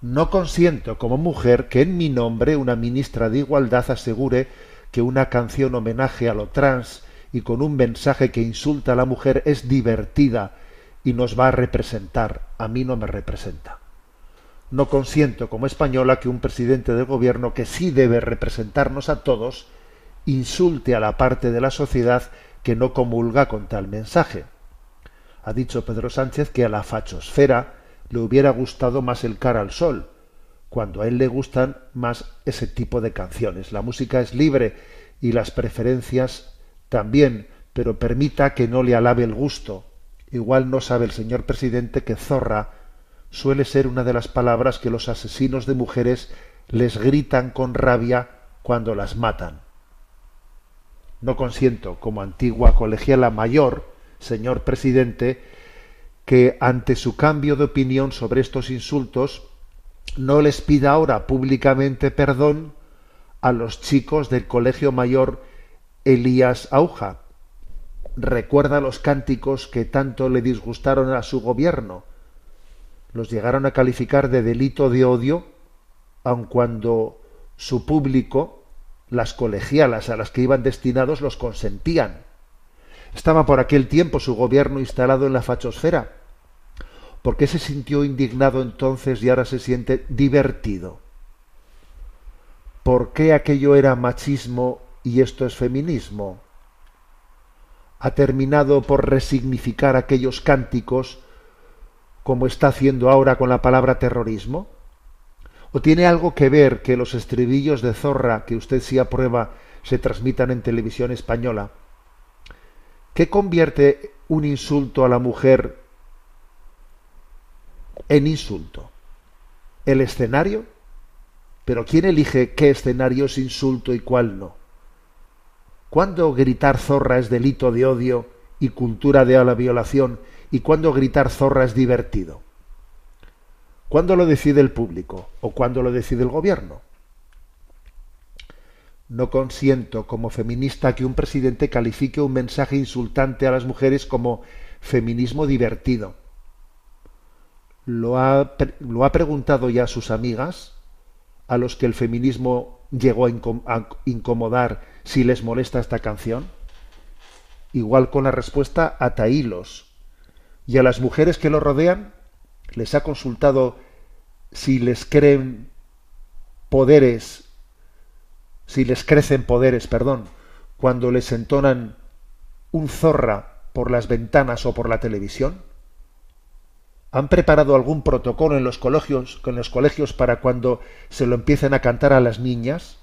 No consiento como mujer que en mi nombre una ministra de Igualdad asegure que una canción homenaje a lo trans y con un mensaje que insulta a la mujer es divertida y nos va a representar. A mí no me representa. No consiento como española que un presidente del gobierno que sí debe representarnos a todos insulte a la parte de la sociedad que no comulga con tal mensaje. Ha dicho Pedro Sánchez que a la fachosfera le hubiera gustado más el cara al sol, cuando a él le gustan más ese tipo de canciones. La música es libre y las preferencias también, pero permita que no le alabe el gusto. Igual no sabe el señor presidente que zorra suele ser una de las palabras que los asesinos de mujeres les gritan con rabia cuando las matan. No consiento, como antigua colegiala mayor, señor presidente, que ante su cambio de opinión sobre estos insultos no les pida ahora públicamente perdón a los chicos del Colegio Mayor Elías Auja. Recuerda los cánticos que tanto le disgustaron a su gobierno. Los llegaron a calificar de delito de odio, aun cuando su público, las colegialas a las que iban destinados, los consentían. Estaba por aquel tiempo su gobierno instalado en la fachosfera. ¿Por qué se sintió indignado entonces y ahora se siente divertido? ¿Por qué aquello era machismo y esto es feminismo? ¿Ha terminado por resignificar aquellos cánticos como está haciendo ahora con la palabra terrorismo? ¿O tiene algo que ver que los estribillos de zorra que usted sí aprueba se transmitan en televisión española? ¿Qué convierte un insulto a la mujer en insulto? ¿El escenario? Pero ¿quién elige qué escenario es insulto y cuál no? ¿Cuándo gritar zorra es delito de odio y cultura de la violación y cuándo gritar zorra es divertido? ¿Cuándo lo decide el público o cuándo lo decide el gobierno? No consiento como feminista que un presidente califique un mensaje insultante a las mujeres como feminismo divertido. ¿Lo ha, preguntado ya a sus amigas, a los que el feminismo llegó a, a incomodar si les molesta esta canción? Igual con la respuesta a Taílos. ¿Y a las mujeres que lo rodean? ¿Les ha consultado si les creen poderes si les crecen poderes, perdón, cuando les entonan un zorra por las ventanas o por la televisión? ¿Han preparado algún protocolo en los colegios, en los colegios para cuando se lo empiecen a cantar a las niñas?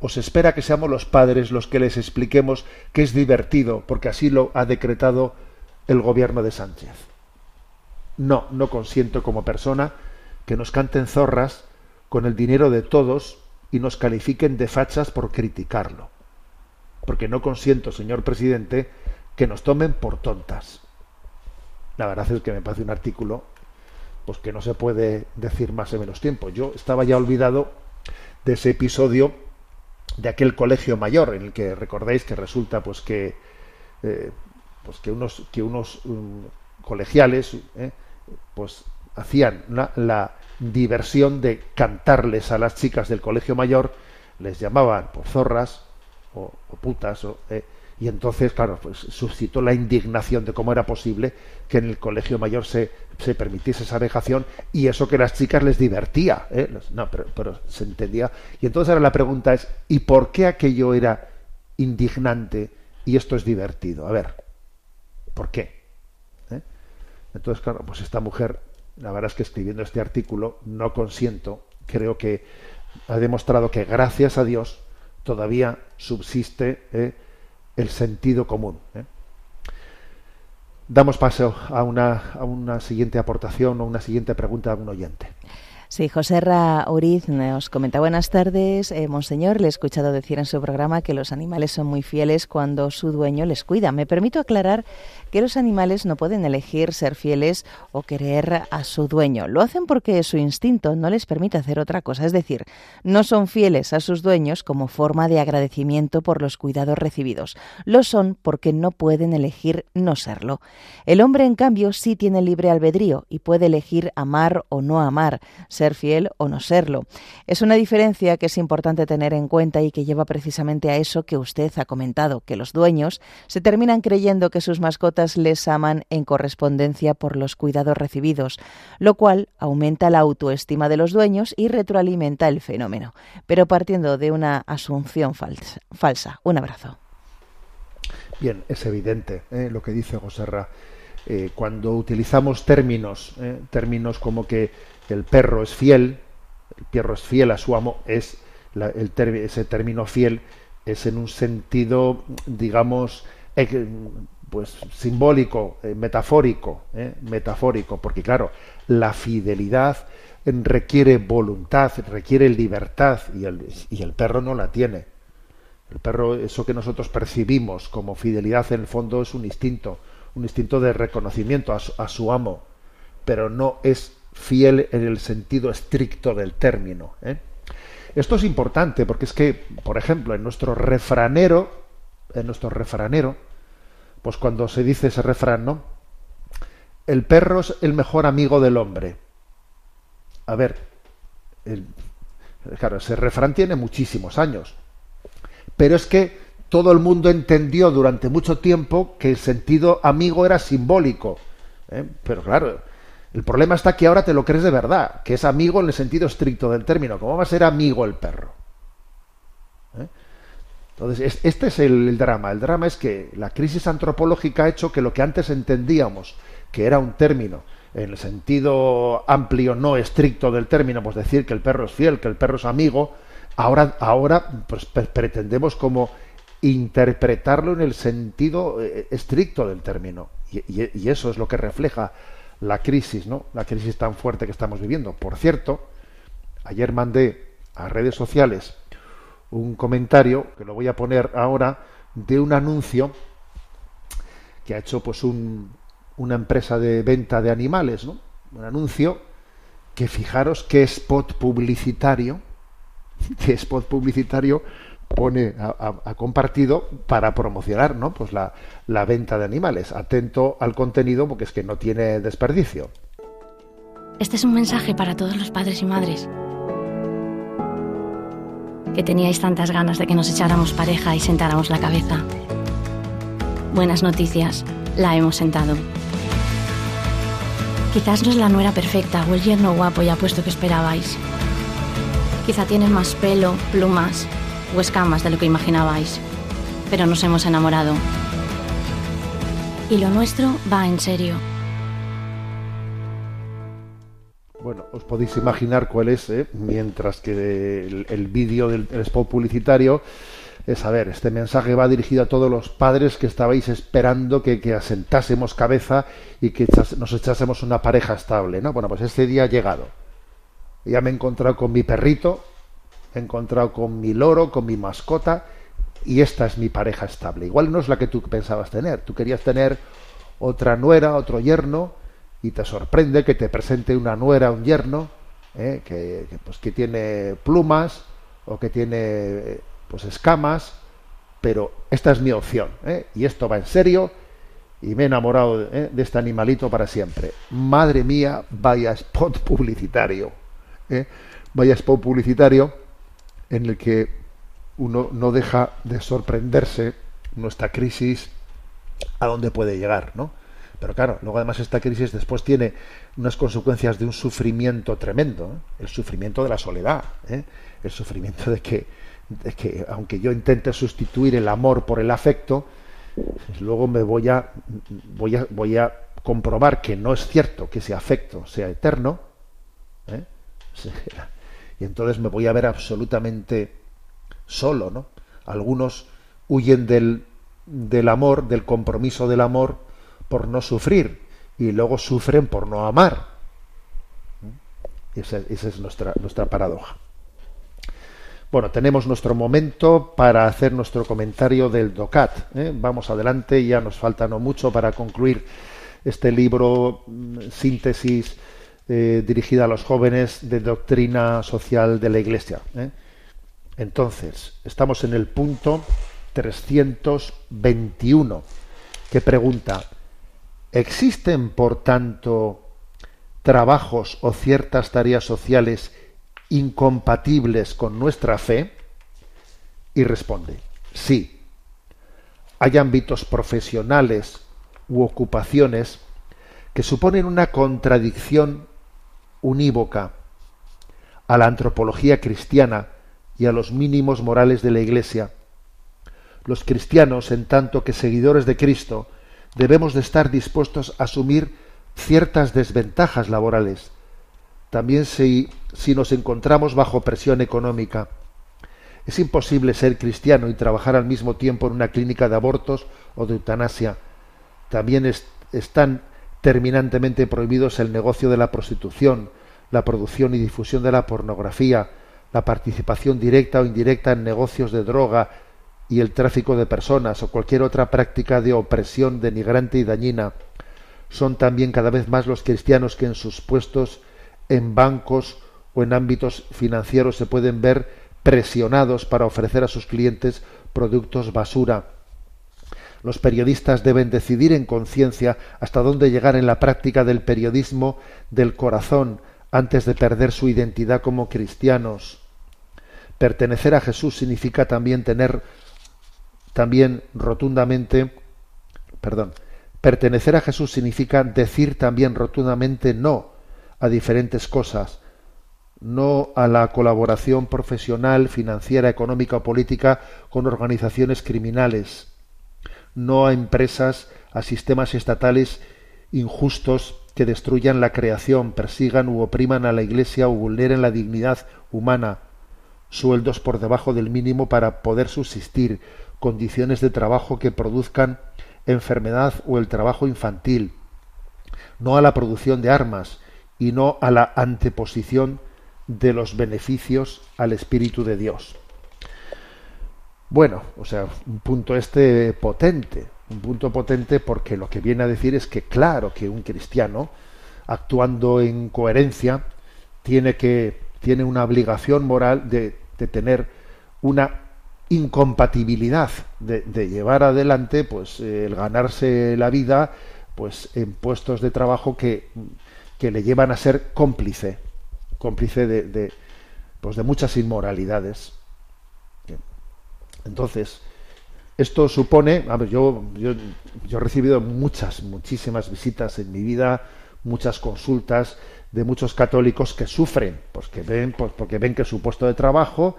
¿O se espera que seamos los padres los que les expliquemos que es divertido, porque así lo ha decretado el gobierno de Sánchez? No, no consiento como persona que nos canten zorras con el dinero de todos y nos califiquen de fachas por criticarlo. Porque no consiento, señor presidente, que nos tomen por tontas. La verdad es que me parece un artículo pues que no se puede decir más en menos tiempo. Yo estaba ya olvidado de ese episodio de aquel colegio mayor en el que recordáis que resulta pues que eh, pues que unos que unos um, colegiales eh, pues hacían la, diversión de cantarles a las chicas del colegio mayor, les llamaban por zorras o, putas, eh, y entonces, claro, pues suscitó la indignación de cómo era posible que en el colegio mayor se, se permitiese esa vejación y eso que las chicas les divertía. ¿eh? No, pero, pero se entendía. Y entonces ahora la pregunta es, ¿y por qué aquello era indignante y esto es divertido? A ver, ¿por qué? ¿Eh? Entonces, claro, pues esta mujer, la verdad es que escribiendo este artículo, no consiento, creo que ha demostrado que gracias a Dios todavía subsiste ¿eh? el sentido común. ¿eh? Damos paso a una, a una siguiente aportación o una siguiente pregunta a un oyente.
Sí, José Ra Uriz nos comenta buenas tardes. Monseñor, le he escuchado decir en su programa que los animales son muy fieles cuando su dueño les cuida. Me permito aclarar que los animales no pueden elegir ser fieles o querer a su dueño. Lo hacen porque su instinto no les permite hacer otra cosa. Es decir, no son fieles a sus dueños como forma de agradecimiento por los cuidados recibidos. Lo son porque no pueden elegir no serlo. El hombre, en cambio, sí tiene libre albedrío y puede elegir amar o no amar ser fiel o no serlo. Es una diferencia que es importante tener en cuenta y que lleva precisamente a eso que usted ha comentado, que los dueños se terminan creyendo que sus mascotas les aman en correspondencia por los cuidados recibidos, lo cual aumenta la autoestima de los dueños y retroalimenta el fenómeno, pero partiendo de una asunción falsa. Un abrazo.
Bien, es evidente ¿eh? lo que dice Joserra. Eh, cuando utilizamos términos, ¿eh? términos como que el perro es fiel, el perro es fiel a su amo, es el ese término fiel es en un sentido, digamos, pues simbólico, eh, metafórico, eh, metafórico, porque claro, la fidelidad requiere voluntad, requiere libertad y el, y el perro no la tiene. El perro, eso que nosotros percibimos como fidelidad en el fondo es un instinto, un instinto de reconocimiento a su, amo, pero no es fiel en el sentido estricto del término. ¿eh? Esto es importante porque es que, por ejemplo, en nuestro refranero, en nuestro refranero, pues cuando se dice ese refrán, ¿no? El perro es el mejor amigo del hombre. A ver, el, claro, ese refrán tiene muchísimos años, pero es que todo el mundo entendió durante mucho tiempo que el sentido amigo era simbólico. ¿eh? Pero claro, el problema está que ahora te lo crees de verdad, que es amigo en el sentido estricto del término. ¿Cómo va a ser amigo el perro? Entonces, este es el, drama. El drama es que la crisis antropológica ha hecho que lo que antes entendíamos que era un término en el sentido amplio, no estricto del término, pues decir que el perro es fiel, que el perro es amigo, ahora, ahora pues, pretendemos como interpretarlo en el sentido eh, estricto del término. Y, y, y eso es lo que refleja la crisis, ¿no? La crisis tan fuerte que estamos viviendo. Por cierto, ayer mandé a redes sociales un comentario que lo voy a poner ahora de un anuncio que ha hecho pues un, una empresa de venta de animales, ¿no? Un anuncio que fijaros qué spot publicitario, qué spot publicitario pone a, a, a, compartido para promocionar ¿no? pues la, la, venta de animales. Atento al contenido porque es que no tiene desperdicio.
Este es un mensaje para todos los padres y madres. Que teníais tantas ganas de que nos echáramos pareja y sentáramos la cabeza. Buenas noticias, la hemos sentado. Quizás no es la nuera perfecta o el yerno guapo y apuesto que esperabais. Quizá tienes más pelo, plumas, o escamas de lo que imaginabais, pero nos hemos enamorado. Y lo nuestro va en serio.
Bueno, os podéis imaginar cuál es, ¿eh? mientras que el, vídeo del spot publicitario es, a ver, este mensaje va dirigido a todos los padres que estabais esperando que, asentásemos cabeza y que nos echásemos una pareja estable, ¿no? Bueno, pues este día ha llegado. Ya me he encontrado con mi perrito, he encontrado con mi loro, con mi mascota, y esta es mi pareja estable. Igual no es la que tú pensabas tener. Tú querías tener otra nuera, otro yerno, y te sorprende que te presente una nuera, un yerno, ¿eh? que, pues, que tiene plumas o que tiene pues escamas, pero esta es mi opción, ¿eh? y esto va en serio, y me he enamorado ¿eh? de este animalito para siempre. Madre mía, vaya spot publicitario, ¿eh? vaya spot publicitario en el que uno no deja de sorprenderse nuestra crisis a dónde puede llegar, ¿no? Pero claro, luego además esta crisis después tiene unas consecuencias de un sufrimiento tremendo, ¿eh? el sufrimiento de la soledad, ¿eh? el sufrimiento de que, de que aunque yo intente sustituir el amor por el afecto, luego me voy a, voy a, voy a comprobar que no es cierto que ese afecto sea eterno, ¿eh? y entonces me voy a ver absolutamente solo, ¿no? Algunos huyen del, del amor, del compromiso del amor, por no sufrir y luego sufren por no amar. Esa, esa es nuestra, nuestra paradoja. Bueno, tenemos nuestro momento para hacer nuestro comentario del DOCAT. ¿eh? Vamos adelante, ya nos falta no mucho para concluir este libro, mm, síntesis eh, dirigida a los jóvenes de doctrina social de la Iglesia. ¿eh? Entonces, estamos en el punto 321, que pregunta, ¿existen, por tanto, trabajos o ciertas tareas sociales incompatibles con nuestra fe? Y responde, sí. Hay ámbitos profesionales u ocupaciones que suponen una contradicción unívoca a la antropología cristiana y a los mínimos morales de la Iglesia. Los cristianos, en tanto que seguidores de Cristo, debemos de estar dispuestos a asumir ciertas desventajas laborales, también si, si nos encontramos bajo presión económica. Es imposible ser cristiano y trabajar al mismo tiempo en una clínica de abortos o de eutanasia. También es- están terminantemente prohibidos el negocio de la prostitución, la producción y difusión de la pornografía, la participación directa o indirecta en negocios de droga y el tráfico de personas o cualquier otra práctica de opresión denigrante y dañina. Son también cada vez más los cristianos que en sus puestos en bancos o en ámbitos financieros se pueden ver presionados para ofrecer a sus clientes productos basura. Los periodistas deben decidir en conciencia hasta dónde llegar en la práctica del periodismo del corazón antes de perder su identidad como cristianos. Pertenecer a Jesús significa también tener también rotundamente perdón, pertenecer a Jesús significa decir también rotundamente no a diferentes cosas, no a la colaboración profesional, financiera, económica o política con organizaciones criminales, no a empresas, a sistemas estatales injustos que destruyan la creación, persigan u opriman a la Iglesia o vulneren la dignidad humana, sueldos por debajo del mínimo para poder subsistir, condiciones de trabajo que produzcan enfermedad o el trabajo infantil, no a la producción de armas y no a la anteposición de los beneficios al Espíritu de Dios. Bueno, o sea, un punto este potente, un punto potente porque lo que viene a decir es que claro que un cristiano, actuando en coherencia, tiene que tiene una obligación moral de, de tener una incompatibilidad de, llevar adelante pues eh, el ganarse la vida pues en puestos de trabajo que, que le llevan a ser cómplice cómplice de, de, pues de muchas inmoralidades. Entonces esto supone a ver, yo, yo yo he recibido muchas muchísimas visitas en mi vida muchas consultas de muchos católicos que sufren pues que ven pues porque ven que su puesto de trabajo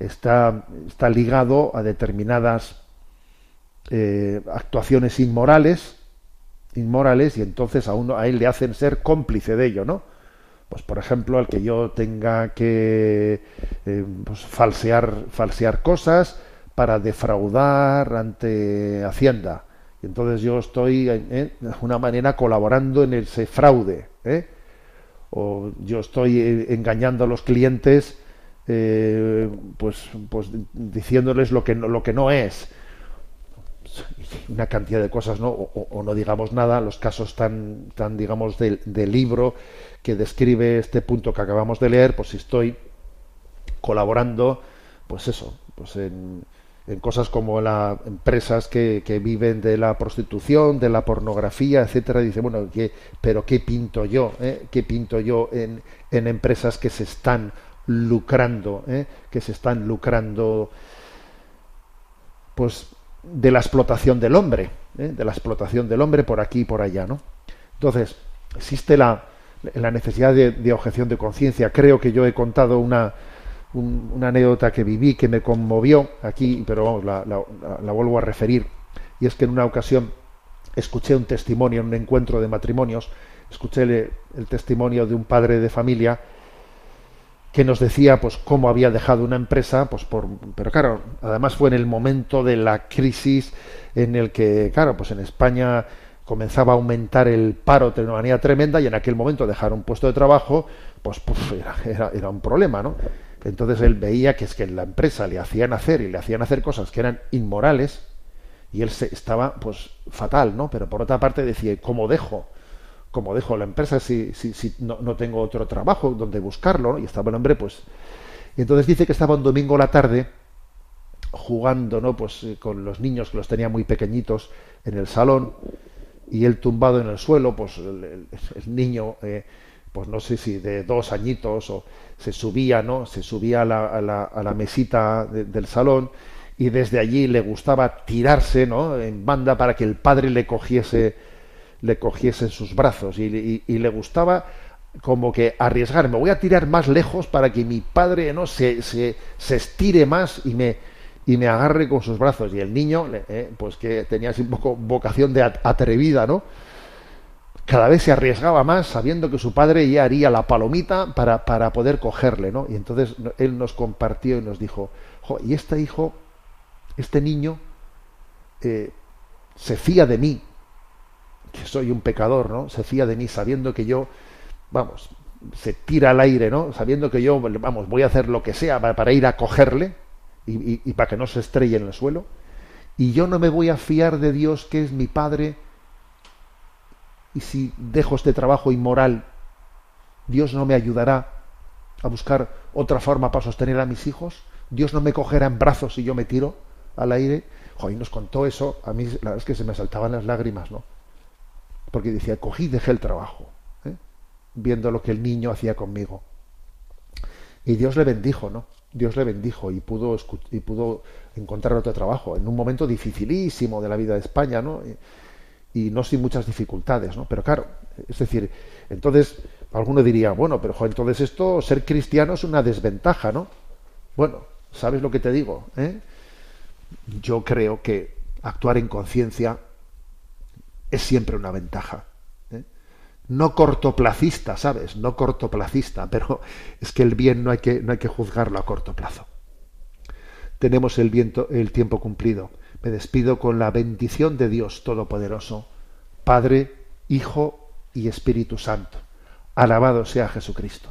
está, está ligado a determinadas eh, actuaciones inmorales, inmorales, y entonces a uno a él le hacen ser cómplice de ello, ¿no? Pues por ejemplo, al que yo tenga que eh, pues, falsear, falsear cosas para defraudar ante Hacienda. Y entonces yo estoy eh, de alguna manera colaborando en ese fraude. ¿eh? O yo estoy engañando a los clientes eh, pues, pues diciéndoles lo que no, lo que no es una cantidad de cosas no o, no digamos nada los casos tan tan digamos del, del libro que describe este punto que acabamos de leer pues si estoy colaborando pues eso pues en, en cosas como las empresas que, que viven de la prostitución de la pornografía etcétera dice bueno ¿qué, pero qué pinto yo eh? qué pinto yo en, en empresas que se están lucrando, ¿eh? que se están lucrando pues de la explotación del hombre, ¿eh? de la explotación del hombre por aquí y por allá, ¿no? Entonces, existe la, la necesidad de, objeción de conciencia. Creo que yo he contado una, un- una anécdota que viví que me conmovió aquí, pero vamos, la, vuelvo a referir. Y es que en una ocasión escuché un testimonio en un encuentro de matrimonios, escuché el testimonio de un padre de familia que nos decía pues cómo había dejado una empresa pues por pero claro además fue en el momento de la crisis en el que claro pues en España comenzaba a aumentar el paro de una manera tremenda y en aquel momento dejar un puesto de trabajo pues puf, era, era, era un problema no entonces él veía que es que en la empresa le hacían hacer y le hacían hacer cosas que eran inmorales y él se, estaba pues fatal no pero por otra parte decía cómo dejo como dejo la empresa si, si, si no, no tengo otro trabajo donde buscarlo? Y estaba el hombre, pues. Y entonces dice que estaba un domingo a la tarde jugando, ¿no? Pues eh, con los niños que los tenía muy pequeñitos en el salón y él tumbado en el suelo, pues el, niño, eh, pues no sé si de dos añitos o se subía, ¿no? Se subía a la, a la, a la mesita de- del salón y desde allí le gustaba tirarse, ¿no? En banda para que el padre le cogiese, le cogiese en sus brazos y, le gustaba como que arriesgar, me voy a tirar más lejos para que mi padre no se, se, se estire más y me y me agarre con sus brazos. Y el niño eh, pues que tenía así un poco vocación de at- atrevida no cada vez se arriesgaba más sabiendo que su padre ya haría la palomita para, para poder cogerle no y entonces él nos compartió y nos dijo "Jo, y este hijo este niño eh, se fía de mí que soy un pecador, ¿no? Se fía de mí sabiendo que yo, vamos, se tira al aire, ¿no? Sabiendo que yo, vamos, voy a hacer lo que sea para, ir a cogerle y, para que no se estrelle en el suelo. Y yo no me voy a fiar de Dios, que es mi Padre. Y si dejo este trabajo inmoral, Dios no me ayudará a buscar otra forma para sostener a mis hijos. Dios no me cogerá en brazos si yo me tiro al aire. Joder, nos contó eso. A mí la verdad es que se me saltaban las lágrimas, ¿no? Porque decía, cogí y dejé el trabajo, ¿eh? viendo lo que el niño hacía conmigo. Y Dios le bendijo, ¿no? Dios le bendijo y pudo, y pudo encontrar otro trabajo en un momento dificilísimo de la vida de España, ¿no? Y, y no sin muchas dificultades, ¿no? Pero claro, es decir, entonces alguno diría, bueno, pero jo, entonces esto, ser cristiano es una desventaja, ¿no? Bueno, ¿sabes lo que te digo? eh? Yo creo que actuar en conciencia es siempre una ventaja. ¿eh? No cortoplacista, ¿sabes? No cortoplacista, pero es que el bien no hay que, no hay que juzgarlo a corto plazo. Tenemos el, viento, el tiempo cumplido. Me despido con la bendición de Dios Todopoderoso, Padre, Hijo y Espíritu Santo. Alabado sea Jesucristo.